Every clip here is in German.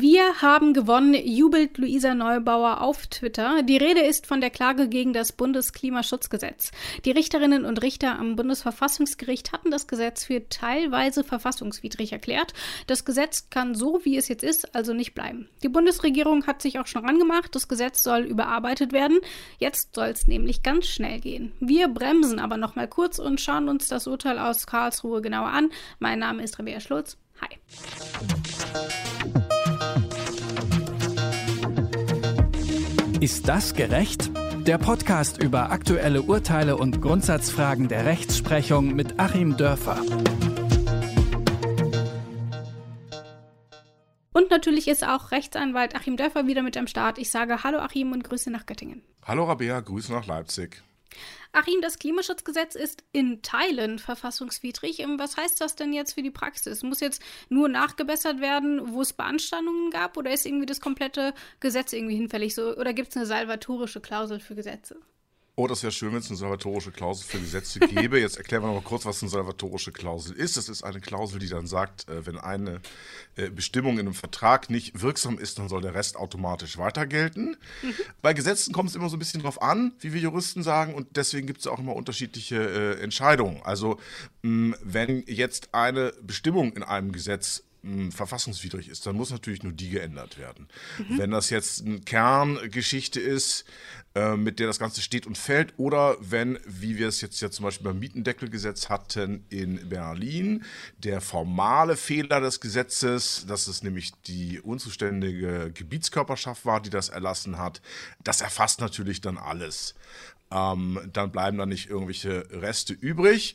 Wir haben gewonnen, jubelt Luisa Neubauer auf Twitter. Die Rede ist von der Klage gegen das Bundesklimaschutzgesetz. Die Richterinnen und Richter am Bundesverfassungsgericht hatten das Gesetz für teilweise verfassungswidrig erklärt. Das Gesetz kann so, wie es jetzt ist, also nicht bleiben. Die Bundesregierung hat sich auch schon rangemacht. Das Gesetz soll überarbeitet werden. Jetzt soll es nämlich ganz schnell gehen. Wir bremsen aber noch mal kurz und schauen uns das Urteil aus Karlsruhe genauer an. Mein Name ist Rabea Schlutz. Hi. Ist das gerecht? Der Podcast über aktuelle Urteile und Grundsatzfragen der Rechtsprechung mit Achim Dörfer. Und natürlich ist auch Rechtsanwalt Achim Dörfer wieder mit am Start. Ich sage Hallo Achim und Grüße nach Göttingen. Hallo Rabea, Grüße nach Leipzig. Achim, das Klimaschutzgesetz ist in Teilen verfassungswidrig. Ähm, was heißt das denn jetzt für die Praxis? Muss jetzt nur nachgebessert werden, wo es Beanstandungen gab, oder ist irgendwie das komplette Gesetz irgendwie hinfällig? So, oder gibt es eine salvatorische Klausel für Gesetze? Oh, das wäre schön, wenn es eine salvatorische Klausel für Gesetze gäbe. Jetzt erklären wir noch mal kurz, was eine salvatorische Klausel ist. Das ist eine Klausel, die dann sagt, äh, wenn eine äh, Bestimmung in einem Vertrag nicht wirksam ist, dann soll der Rest automatisch weiter gelten. Mhm. Bei Gesetzen kommt es immer so ein bisschen drauf an, wie wir Juristen sagen, und deswegen gibt es auch immer unterschiedliche äh, Entscheidungen. Also, wenn jetzt eine Bestimmung in einem Gesetz verfassungswidrig ist, dann muss natürlich nur die geändert werden. Mhm. Wenn das jetzt eine Kerngeschichte ist, äh, mit der das Ganze steht und fällt, oder wenn, wie wir es jetzt ja zum Beispiel beim Mietendeckelgesetz hatten in Berlin, der formale Fehler des Gesetzes, dass es nämlich die unzuständige Gebietskörperschaft war, die das erlassen hat, das erfasst natürlich dann alles. Ähm, dann bleiben da nicht irgendwelche Reste übrig.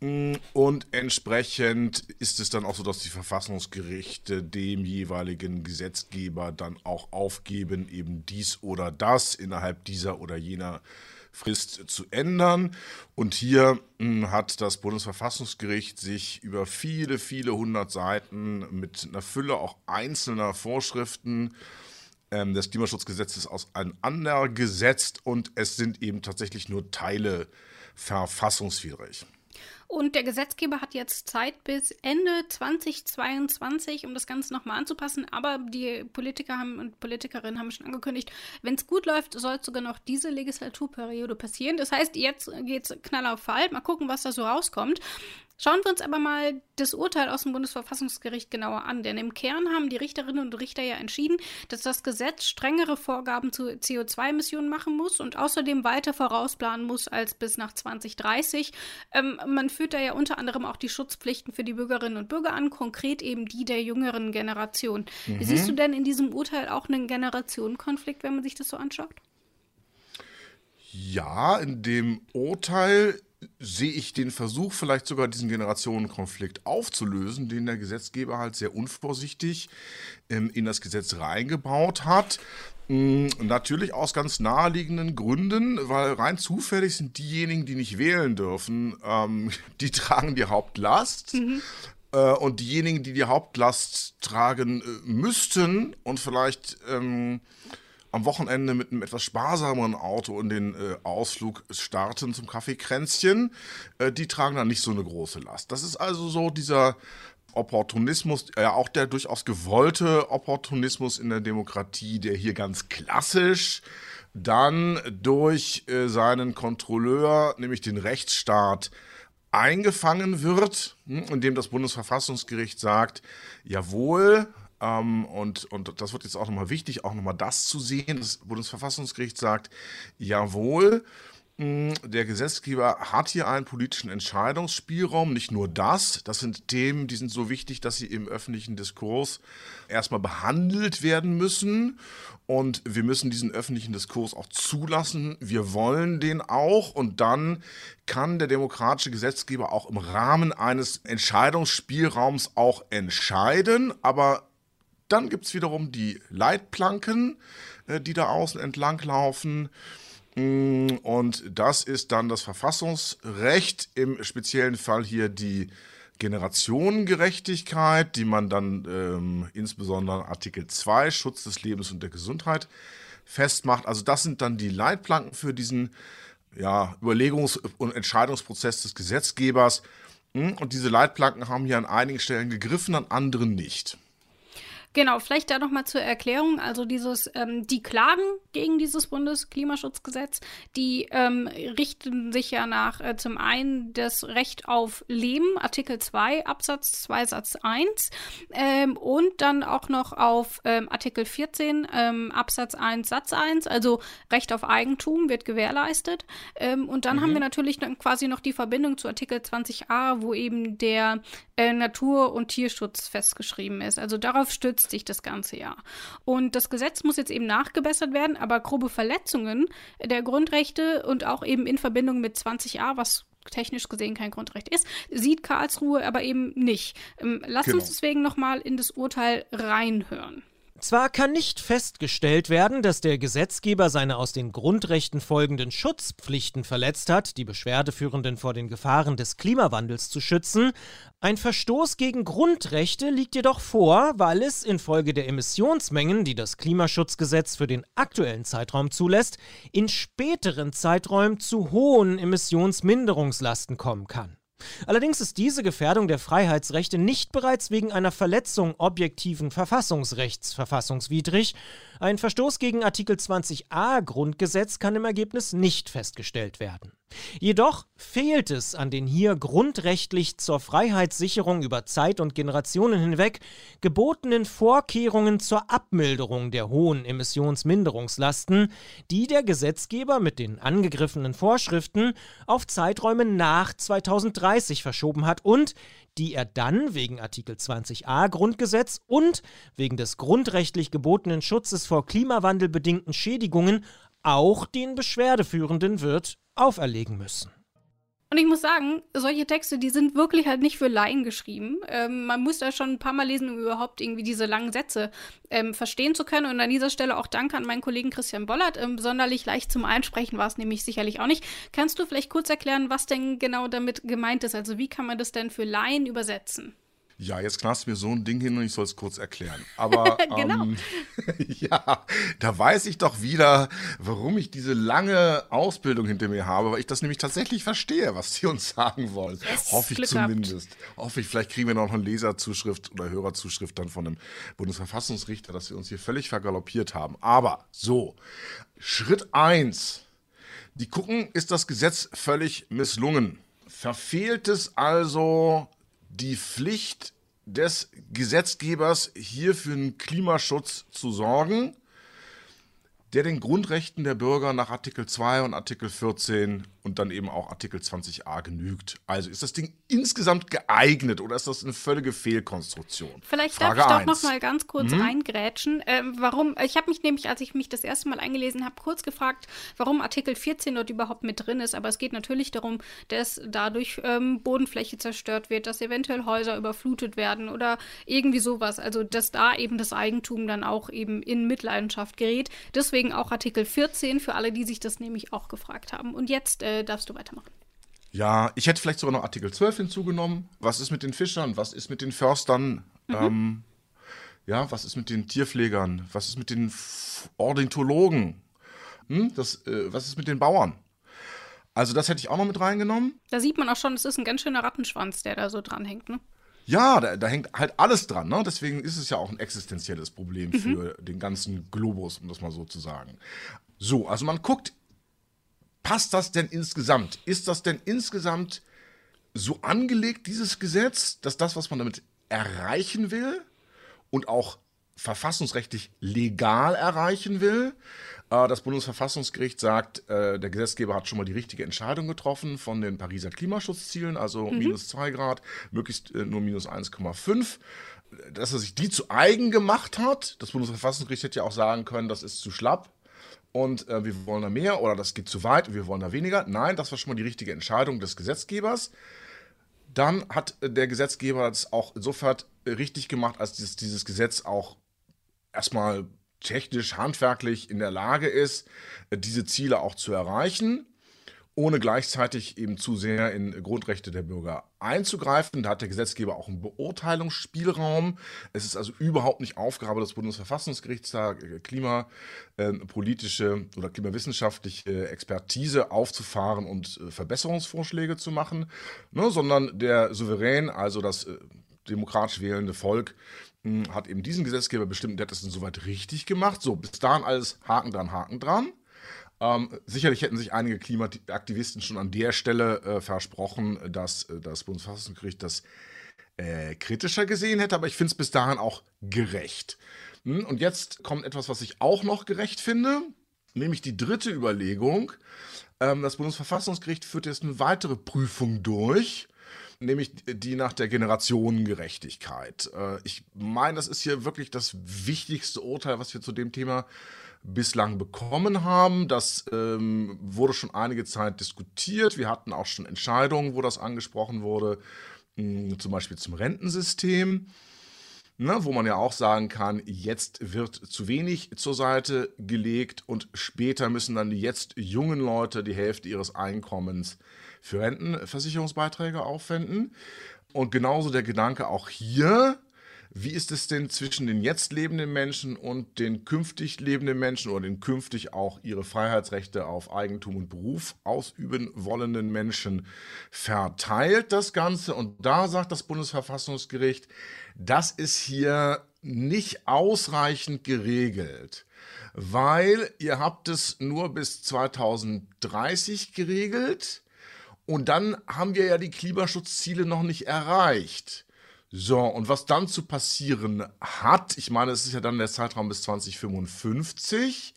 Mm, und entsprechend ist es dann auch so, dass die Verfassungsgerichte dem jeweiligen Gesetzgeber dann auch aufgeben, eben dies oder das innerhalb dieser oder jener Frist zu ändern. Und hier mm, hat das Bundesverfassungsgericht sich über viele, viele hundert Seiten mit einer Fülle auch einzelner Vorschriften ähm, des Klimaschutzgesetzes auseinandergesetzt und es sind eben tatsächlich nur Teile verfassungswidrig. Und der Gesetzgeber hat jetzt Zeit bis Ende 2022, um das Ganze nochmal anzupassen. Aber die Politiker haben und Politikerinnen haben schon angekündigt, wenn es gut läuft, soll sogar noch diese Legislaturperiode passieren. Das heißt, jetzt geht es knall auf Fall. Mal gucken, was da so rauskommt. Schauen wir uns aber mal das Urteil aus dem Bundesverfassungsgericht genauer an, denn im Kern haben die Richterinnen und Richter ja entschieden, dass das Gesetz strengere Vorgaben zu CO2-Emissionen machen muss und außerdem weiter vorausplanen muss als bis nach 2030. Ähm, man führt da ja unter anderem auch die Schutzpflichten für die Bürgerinnen und Bürger an, konkret eben die der jüngeren Generation. Mhm. Siehst du denn in diesem Urteil auch einen Generationenkonflikt, wenn man sich das so anschaut? Ja, in dem Urteil sehe ich den Versuch, vielleicht sogar diesen Generationenkonflikt aufzulösen, den der Gesetzgeber halt sehr unvorsichtig ähm, in das Gesetz reingebaut hat. Ähm, natürlich aus ganz naheliegenden Gründen, weil rein zufällig sind diejenigen, die nicht wählen dürfen, ähm, die tragen die Hauptlast. Mhm. Äh, und diejenigen, die die Hauptlast tragen äh, müssten und vielleicht ähm, am Wochenende mit einem etwas sparsameren Auto in den äh, Ausflug starten zum Kaffeekränzchen, äh, die tragen dann nicht so eine große Last. Das ist also so dieser Opportunismus, ja äh, auch der durchaus gewollte Opportunismus in der Demokratie, der hier ganz klassisch dann durch äh, seinen Kontrolleur, nämlich den Rechtsstaat, eingefangen wird, hm, indem das Bundesverfassungsgericht sagt, jawohl, ähm, und, und das wird jetzt auch nochmal wichtig, auch nochmal das zu sehen. Das Bundesverfassungsgericht sagt, jawohl, hm, der Gesetzgeber hat hier einen politischen Entscheidungsspielraum, nicht nur das. Das sind Themen, die sind so wichtig, dass sie im öffentlichen Diskurs erstmal behandelt werden müssen. Und wir müssen diesen öffentlichen Diskurs auch zulassen. Wir wollen den auch. Und dann kann der demokratische Gesetzgeber auch im Rahmen eines Entscheidungsspielraums auch entscheiden. Aber dann gibt es wiederum die Leitplanken, äh, die da außen entlang laufen. Mm, und das ist dann das Verfassungsrecht, im speziellen Fall hier die Generationengerechtigkeit, die man dann ähm, insbesondere Artikel 2, Schutz des Lebens und der Gesundheit, festmacht. Also das sind dann die Leitplanken für diesen ja, Überlegungs- und Entscheidungsprozess des Gesetzgebers. Mm, und diese Leitplanken haben hier an einigen Stellen gegriffen, an anderen nicht. Genau, vielleicht da nochmal zur Erklärung. Also dieses, ähm, die Klagen gegen dieses Bundesklimaschutzgesetz, die ähm, richten sich ja nach äh, zum einen das Recht auf Leben, Artikel 2, Absatz 2, Satz 1, ähm, und dann auch noch auf ähm, Artikel 14, ähm, Absatz 1, Satz 1, also Recht auf Eigentum wird gewährleistet. Ähm, und dann mhm. haben wir natürlich dann quasi noch die Verbindung zu Artikel 20a, wo eben der äh, Natur- und Tierschutz festgeschrieben ist. Also darauf stützt sich das ganze Jahr. Und das Gesetz muss jetzt eben nachgebessert werden, aber grobe Verletzungen der Grundrechte und auch eben in Verbindung mit 20a, was technisch gesehen kein Grundrecht ist, sieht Karlsruhe aber eben nicht. Ähm, lass genau. uns deswegen nochmal in das Urteil reinhören. Zwar kann nicht festgestellt werden, dass der Gesetzgeber seine aus den Grundrechten folgenden Schutzpflichten verletzt hat, die Beschwerdeführenden vor den Gefahren des Klimawandels zu schützen, ein Verstoß gegen Grundrechte liegt jedoch vor, weil es infolge der Emissionsmengen, die das Klimaschutzgesetz für den aktuellen Zeitraum zulässt, in späteren Zeiträumen zu hohen Emissionsminderungslasten kommen kann. Allerdings ist diese Gefährdung der Freiheitsrechte nicht bereits wegen einer Verletzung objektiven Verfassungsrechts verfassungswidrig. Ein Verstoß gegen Artikel 20a Grundgesetz kann im Ergebnis nicht festgestellt werden. Jedoch fehlt es an den hier grundrechtlich zur Freiheitssicherung über Zeit und Generationen hinweg gebotenen Vorkehrungen zur Abmilderung der hohen Emissionsminderungslasten, die der Gesetzgeber mit den angegriffenen Vorschriften auf Zeiträume nach 2030 verschoben hat und die er dann wegen Artikel 20a Grundgesetz und wegen des grundrechtlich gebotenen Schutzes vor klimawandelbedingten Schädigungen auch den Beschwerdeführenden wird auferlegen müssen. Und ich muss sagen, solche Texte, die sind wirklich halt nicht für Laien geschrieben. Ähm, man muss da schon ein paar Mal lesen, um überhaupt irgendwie diese langen Sätze ähm, verstehen zu können. Und an dieser Stelle auch Danke an meinen Kollegen Christian Bollert. Ähm, sonderlich leicht zum Einsprechen war es nämlich sicherlich auch nicht. Kannst du vielleicht kurz erklären, was denn genau damit gemeint ist? Also wie kann man das denn für Laien übersetzen? Ja, jetzt knast mir so ein Ding hin und ich soll es kurz erklären. Aber genau. ähm, ja, da weiß ich doch wieder, warum ich diese lange Ausbildung hinter mir habe, weil ich das nämlich tatsächlich verstehe, was sie uns sagen wollen. Yes, Hoffe ich Glück zumindest. Hoffe ich, vielleicht kriegen wir noch eine Leserzuschrift oder Hörerzuschrift dann von dem Bundesverfassungsrichter, dass wir uns hier völlig vergaloppiert haben. Aber so, Schritt 1. Die gucken, ist das Gesetz völlig misslungen. Verfehlt es also die Pflicht des Gesetzgebers, hier für den Klimaschutz zu sorgen der den Grundrechten der Bürger nach Artikel 2 und Artikel 14 und dann eben auch Artikel 20a genügt. Also ist das Ding insgesamt geeignet oder ist das eine völlige Fehlkonstruktion? Vielleicht Frage darf ich doch noch mal ganz kurz mhm. reingrätschen. Ähm, warum? Ich habe mich nämlich, als ich mich das erste Mal eingelesen habe, kurz gefragt, warum Artikel 14 dort überhaupt mit drin ist. Aber es geht natürlich darum, dass dadurch ähm, Bodenfläche zerstört wird, dass eventuell Häuser überflutet werden oder irgendwie sowas. Also dass da eben das Eigentum dann auch eben in Mitleidenschaft gerät. Deswegen Deswegen auch Artikel 14 für alle, die sich das nämlich auch gefragt haben. Und jetzt äh, darfst du weitermachen. Ja, ich hätte vielleicht sogar noch Artikel 12 hinzugenommen. Was ist mit den Fischern? Was ist mit den Förstern? Mhm. Ähm, ja, was ist mit den Tierpflegern? Was ist mit den Ornithologen? Hm? Das, äh, was ist mit den Bauern? Also das hätte ich auch noch mit reingenommen. Da sieht man auch schon, es ist ein ganz schöner Rattenschwanz, der da so dranhängt, ne? Ja, da, da, hängt halt alles dran. Ne? Deswegen ist es ja auch ein existenzielles Problem mhm. für den ganzen Globus, um das mal so zu sagen. So, also man guckt, passt das denn insgesamt? Ist das denn insgesamt so angelegt, dieses Gesetz, dass das, was man damit erreichen will und auch verfassungsrechtlich legal erreichen will, äh, das Bundesverfassungsgericht sagt, äh, der Gesetzgeber hat schon mal die richtige Entscheidung getroffen von den Pariser Klimaschutzzielen, also mhm. minus 2 Grad, möglichst äh, nur minus 1,5 dass er sich die zu eigen gemacht hat. Das Bundesverfassungsgericht hätte ja auch sagen können, das ist zu schlapp und äh, wir wollen da mehr oder das geht zu weit und wir wollen da weniger. Nein, das war schon mal die richtige Entscheidung des Gesetzgebers. Dann hat der Gesetzgeber das auch insofern richtig gemacht, als dieses, dieses Gesetz auch erstmal technisch, handwerklich in der Lage ist, äh, diese Ziele auch zu erreichen, ohne gleichzeitig eben zu sehr in Grundrechte der Bürger einzugreifen. Da hat der Gesetzgeber auch einen Beurteilungsspielraum. Es ist also überhaupt nicht Aufgabe des Bundesverfassungsgerichts, da äh, klimapolitische äh, oder klimawissenschaftliche Expertise aufzufahren und Verbesserungsvorschläge zu machen, ne, sondern der Souverän, also das demokratisch wählende Volk, hm, hat eben diesen Gesetzgeber bestimmt, der hat das insoweit richtig gemacht. So, bis dahin alles Haken dran, Haken dran. Ähm, sicherlich hätten sich einige Klimaaktivisten schon an der Stelle äh, versprochen, dass äh, das Bundesverfassungsgericht das äh, kritischer gesehen hätte, aber ich finde es bis dahin auch gerecht. Hm, und jetzt kommt etwas, was ich auch noch gerecht finde, nämlich die dritte Überlegung. Ähm, das Bundesverfassungsgericht führt jetzt eine weitere Prüfung durch nämlich die nach der Generationengerechtigkeit. Äh, ich meine, das ist hier wirklich das wichtigste Urteil, was wir zu dem Thema bislang bekommen haben. Das ähm, wurde schon einige Zeit diskutiert. Wir hatten auch schon Entscheidungen, wo das angesprochen wurde, hm, zum Beispiel zum Rentensystem. Ne, wo man ja auch sagen kann, jetzt wird zu wenig zur Seite gelegt und später müssen dann die jetzt jungen Leute die Hälfte ihres Einkommens für Rentenversicherungsbeiträge aufwenden. Und genauso der Gedanke auch hier, wie ist es denn zwischen den jetzt lebenden Menschen und den künftig lebenden Menschen oder den künftig auch ihre Freiheitsrechte auf Eigentum und Beruf ausüben wollenden Menschen verteilt, das Ganze? Und da sagt das Bundesverfassungsgericht, das ist hier nicht ausreichend geregelt, weil ihr habt es nur bis 2030 geregelt und dann haben wir ja die Klimaschutzziele noch nicht erreicht. So, und was dann zu passieren hat, ich meine, es ist ja dann der Zeitraum bis 2055.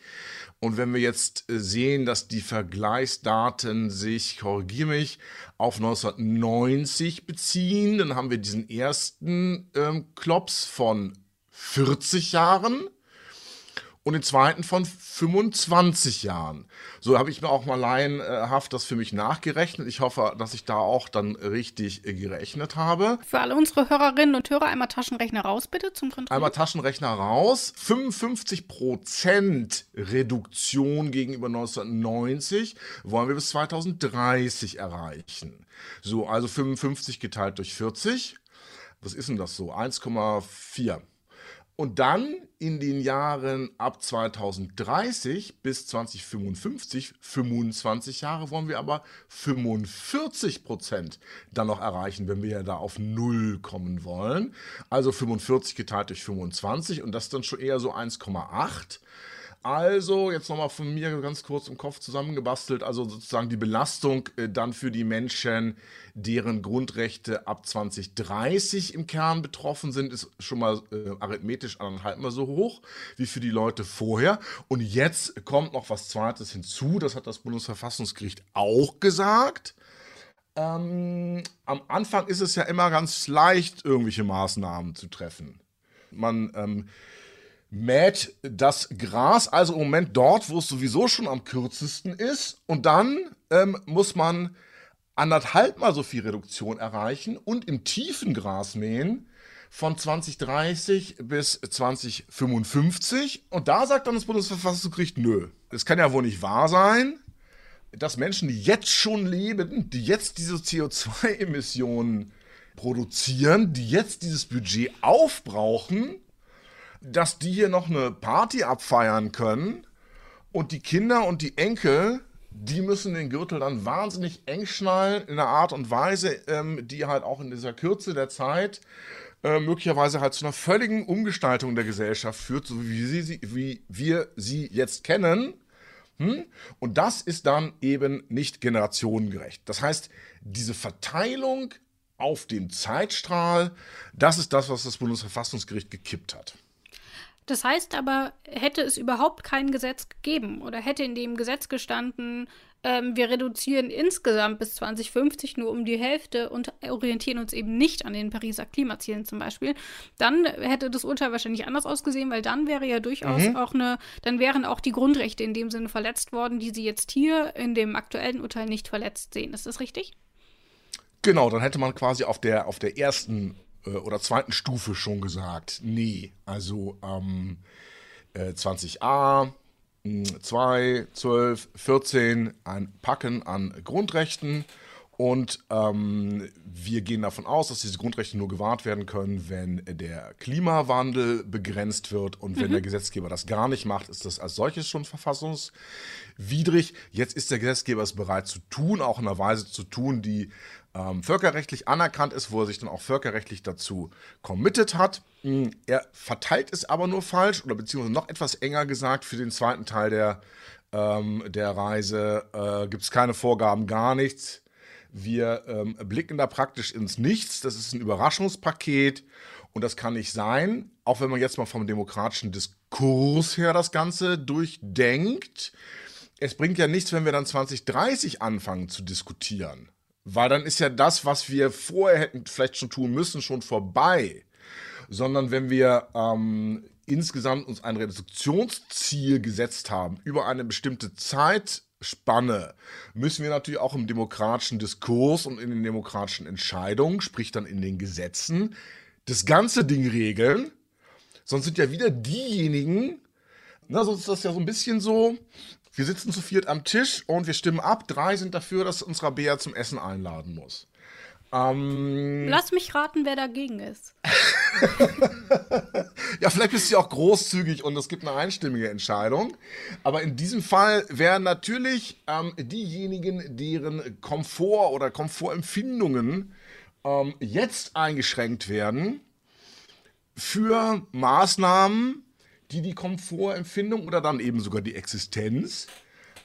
Und wenn wir jetzt äh, sehen, dass die Vergleichsdaten sich, korrigiere mich, auf 1990 beziehen, dann haben wir diesen ersten ähm, Klops von 40 Jahren und den zweiten von 25 Jahren. So habe ich mir auch mal laienhaft das für mich nachgerechnet. Ich hoffe, dass ich da auch dann richtig gerechnet habe. Für alle unsere Hörerinnen und Hörer einmal Taschenrechner raus, bitte, zum Kontrollen. Einmal Taschenrechner raus. 55 Prozent Reduktion gegenüber 1990 wollen wir bis 2030 erreichen. So, also 55 geteilt durch 40. Was ist denn das so? 1,4. Und dann in den Jahren ab 2030 bis 2055, 25 Jahre, wollen wir aber 45 Prozent dann noch erreichen, wenn wir ja da auf Null kommen wollen. Also 45 geteilt durch 25 und das dann schon eher so 1,8. Also, jetzt nochmal von mir ganz kurz im Kopf zusammengebastelt, also sozusagen die Belastung äh, dann für die Menschen, deren Grundrechte ab 2030 im Kern betroffen sind, ist schon mal äh, arithmetisch anderthalb mal so hoch wie für die Leute vorher. Und jetzt kommt noch was Zweites hinzu, das hat das Bundesverfassungsgericht auch gesagt. Ähm, am Anfang ist es ja immer ganz leicht, irgendwelche Maßnahmen zu treffen. Man ähm, mäht das Gras, also im Moment dort, wo es sowieso schon am kürzesten ist. Und dann ähm, muss man anderthalb mal so viel Reduktion erreichen und im tiefen Gras mähen von 2030 bis 2055. Und da sagt dann das Bundesverfassungsgericht, nö, es kann ja wohl nicht wahr sein, dass Menschen, die jetzt schon leben, die jetzt diese CO2-Emissionen produzieren, die jetzt dieses Budget aufbrauchen, dass die hier noch eine Party abfeiern können und die Kinder und die Enkel, die müssen den Gürtel dann wahnsinnig eng schnallen in einer Art und Weise, ähm, die halt auch in dieser Kürze der Zeit äh, möglicherweise halt zu einer völligen Umgestaltung der Gesellschaft führt, so wie, sie, wie wir sie jetzt kennen. Hm? Und das ist dann eben nicht generationengerecht. Das heißt, diese Verteilung auf dem Zeitstrahl, das ist das, was das Bundesverfassungsgericht gekippt hat. Das heißt aber, hätte es überhaupt kein Gesetz gegeben oder hätte in dem Gesetz gestanden, ähm, wir reduzieren insgesamt bis 2050 nur um die Hälfte und orientieren uns eben nicht an den Pariser Klimazielen zum Beispiel, dann hätte das Urteil wahrscheinlich anders ausgesehen, weil dann wäre ja durchaus mhm. auch eine, dann wären auch die Grundrechte in dem Sinne verletzt worden, die sie jetzt hier in dem aktuellen Urteil nicht verletzt sehen. Ist das richtig? Genau, dann hätte man quasi auf der, auf der ersten äh, oder zweiten Stufe schon gesagt, nee, also ähm, äh, 20a, 2, 12, 14 ein Packen an Grundrechten und ähm, wir gehen davon aus, dass diese Grundrechte nur gewahrt werden können, wenn der Klimawandel begrenzt wird. Und wenn mhm. der Gesetzgeber das gar nicht macht, ist das als solches schon verfassungswidrig. Jetzt ist der Gesetzgeber es bereit zu tun, auch in einer Weise zu tun, die ähm, völkerrechtlich anerkannt ist, wo er sich dann auch völkerrechtlich dazu committed hat. Hm, er verteilt es aber nur falsch oder beziehungsweise noch etwas enger gesagt für den zweiten Teil der, ähm, der Reise äh, gibt es keine Vorgaben, gar nichts. Wir ähm, blicken da praktisch ins Nichts. Das ist ein Überraschungspaket und das kann nicht sein, auch wenn man jetzt mal vom demokratischen Diskurs her das Ganze durchdenkt. Es bringt ja nichts, wenn wir dann 2030 anfangen zu diskutieren. Weil dann ist ja das, was wir vorher hätten vielleicht schon tun müssen, schon vorbei. Sondern wenn wir ähm, insgesamt uns ein Reduktionsziel gesetzt haben über eine bestimmte Zeitspanne, müssen wir natürlich auch im demokratischen Diskurs und in den demokratischen Entscheidungen, sprich dann in den Gesetzen, das ganze Ding regeln. Sonst sind ja wieder diejenigen, na, sonst ist das ja so ein bisschen so, wir sitzen zu viert am Tisch und wir stimmen ab. Drei sind dafür, dass uns Rabea zum Essen einladen muss. Ähm, Lass mich raten, wer dagegen ist. ja, vielleicht bist du ja auch großzügig und es gibt eine einstimmige Entscheidung. Aber in diesem Fall wären natürlich ähm, diejenigen, deren Komfort oder Komfortempfindungen ähm, jetzt eingeschränkt werden, für Maßnahmen, die die Komfortempfindung oder dann eben sogar die Existenz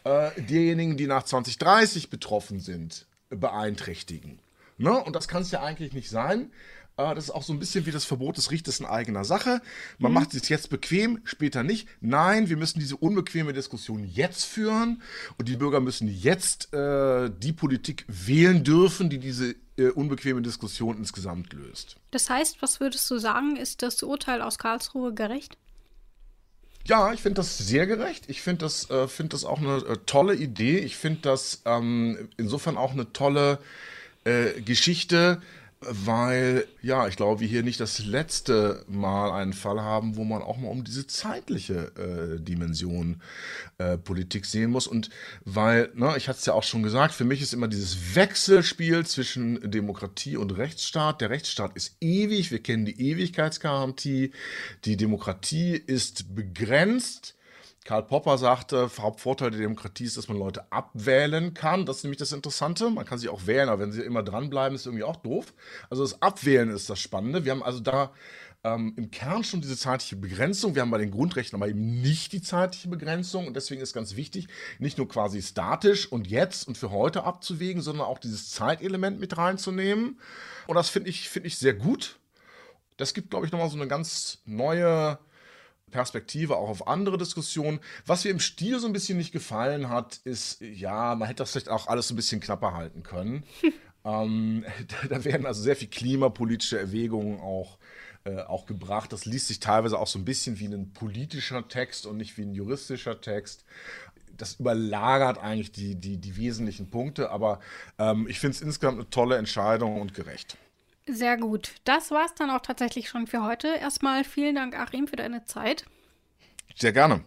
äh, derjenigen, die nach 2030 betroffen sind, beeinträchtigen. Ne? Und das kann es ja eigentlich nicht sein. Äh, das ist auch so ein bisschen wie das Verbot des Richters in eigener Sache. Man mhm. macht es jetzt bequem, später nicht. Nein, wir müssen diese unbequeme Diskussion jetzt führen und die Bürger müssen jetzt äh, die Politik wählen dürfen, die diese äh, unbequeme Diskussion insgesamt löst. Das heißt, was würdest du sagen, ist das Urteil aus Karlsruhe gerecht? Ja, ich finde das sehr gerecht. Ich finde das, äh, find das auch eine äh, tolle Idee. Ich finde das ähm, insofern auch eine tolle äh, Geschichte, weil, ja, ich glaube, wir hier nicht das letzte Mal einen Fall haben, wo man auch mal um diese zeitliche äh, Dimension äh, Politik sehen muss. Und weil, ne, ich hatte es ja auch schon gesagt, für mich ist immer dieses Wechselspiel zwischen Demokratie und Rechtsstaat. Der Rechtsstaat ist ewig, wir kennen die Ewigkeitsgarantie. Die Demokratie ist begrenzt. Karl Popper sagte, Hauptvorteil der Demokratie ist, dass man Leute abwählen kann. Das ist nämlich das Interessante. Man kann sie auch wählen, aber wenn sie immer dranbleiben, ist irgendwie auch doof. Also das Abwählen ist das Spannende. Wir haben also da ähm, im Kern schon diese zeitliche Begrenzung. Wir haben bei den Grundrechten aber eben nicht die zeitliche Begrenzung. Und deswegen ist ganz wichtig, nicht nur quasi statisch und jetzt und für heute abzuwägen, sondern auch dieses Zeitelement mit reinzunehmen. Und das finde ich, find ich sehr gut. Das gibt, glaube ich, nochmal so eine ganz neue Perspektive auch auf andere Diskussionen. Was mir im Stil so ein bisschen nicht gefallen hat, ist, ja, man hätte das vielleicht auch alles ein bisschen knapper halten können. ähm, da, werden also sehr viel klimapolitische Erwägungen auch, äh, auch gebracht. Das liest sich teilweise auch so ein bisschen wie ein politischer Text und nicht wie ein juristischer Text das überlagert eigentlich die, die, die wesentlichen Punkte, aber ähm, ich finde es insgesamt eine tolle Entscheidung und gerecht. Sehr gut. Das war es dann auch tatsächlich schon für heute. Erstmal vielen Dank, Achim, für deine Zeit. Sehr gerne.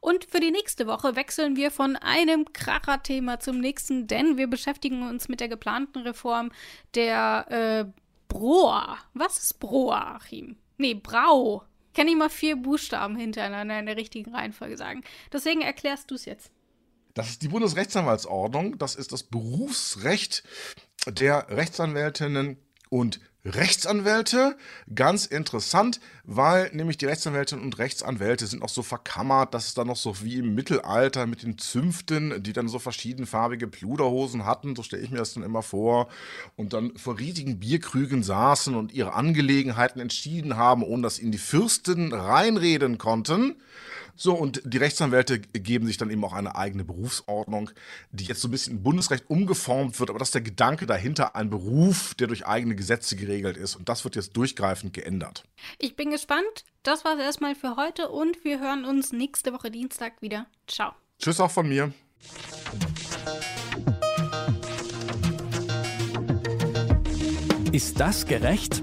Und für die nächste Woche wechseln wir von einem Kracher-Thema zum nächsten, denn wir beschäftigen uns mit der geplanten Reform der äh, Broa. Was ist Broa, Achim? Nee, Brau. Kann ich mal vier Buchstaben hintereinander in der richtigen Reihenfolge sagen. Deswegen erklärst du es jetzt. Das ist die Bundesrechtsanwaltsordnung. Das ist das Berufsrecht der Rechtsanwältinnen und Rechtsanwälte. Ganz interessant, weil nämlich die Rechtsanwältinnen und Rechtsanwälte sind noch so verkammert, dass es dann noch so wie im Mittelalter mit den Zünften, die dann so verschiedenfarbige Pluderhosen hatten, so stelle ich mir das dann immer vor, und dann vor riesigen Bierkrügen saßen und ihre Angelegenheiten entschieden haben, ohne dass ihnen die Fürsten reinreden konnten. So, und die Rechtsanwälte geben sich dann eben auch eine eigene Berufsordnung, die jetzt so ein bisschen im Bundesrecht umgeformt wird, aber das ist der Gedanke dahinter, ein Beruf, der durch eigene Gesetze geregelt ist. Und das wird jetzt durchgreifend geändert. Ich bin gespannt. Das war es erstmal für heute und wir hören uns nächste Woche Dienstag wieder. Ciao. Tschüss auch von mir. Ist das gerecht?